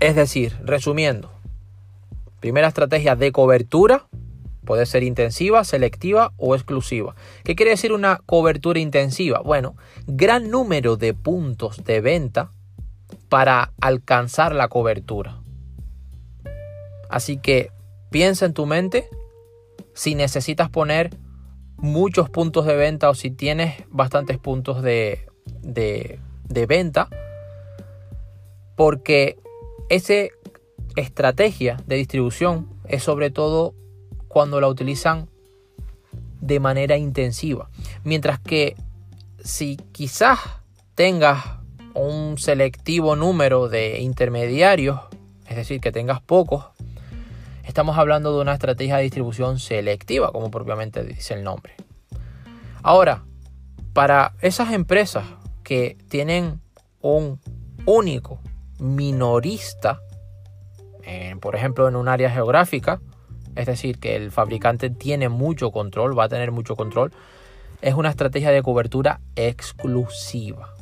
Es decir, resumiendo, primera estrategia de cobertura puede ser intensiva, selectiva o exclusiva. ¿Qué quiere decir una cobertura intensiva? Bueno, gran número de puntos de venta para alcanzar la cobertura. Así que piensa en tu mente si necesitas poner muchos puntos de venta o si tienes bastantes puntos de, de, venta. Porque esa estrategia de distribución es sobre todo cuando la utilizan de manera intensiva. Mientras que si quizás tengas un selectivo número de intermediarios, es decir, que tengas pocos, estamos hablando de una estrategia de distribución selectiva, como propiamente dice el nombre. Ahora, para esas empresas que tienen un único minorista, por ejemplo en un área geográfica, es decir, que el fabricante tiene mucho control, va a tener mucho control, es una estrategia de cobertura exclusiva.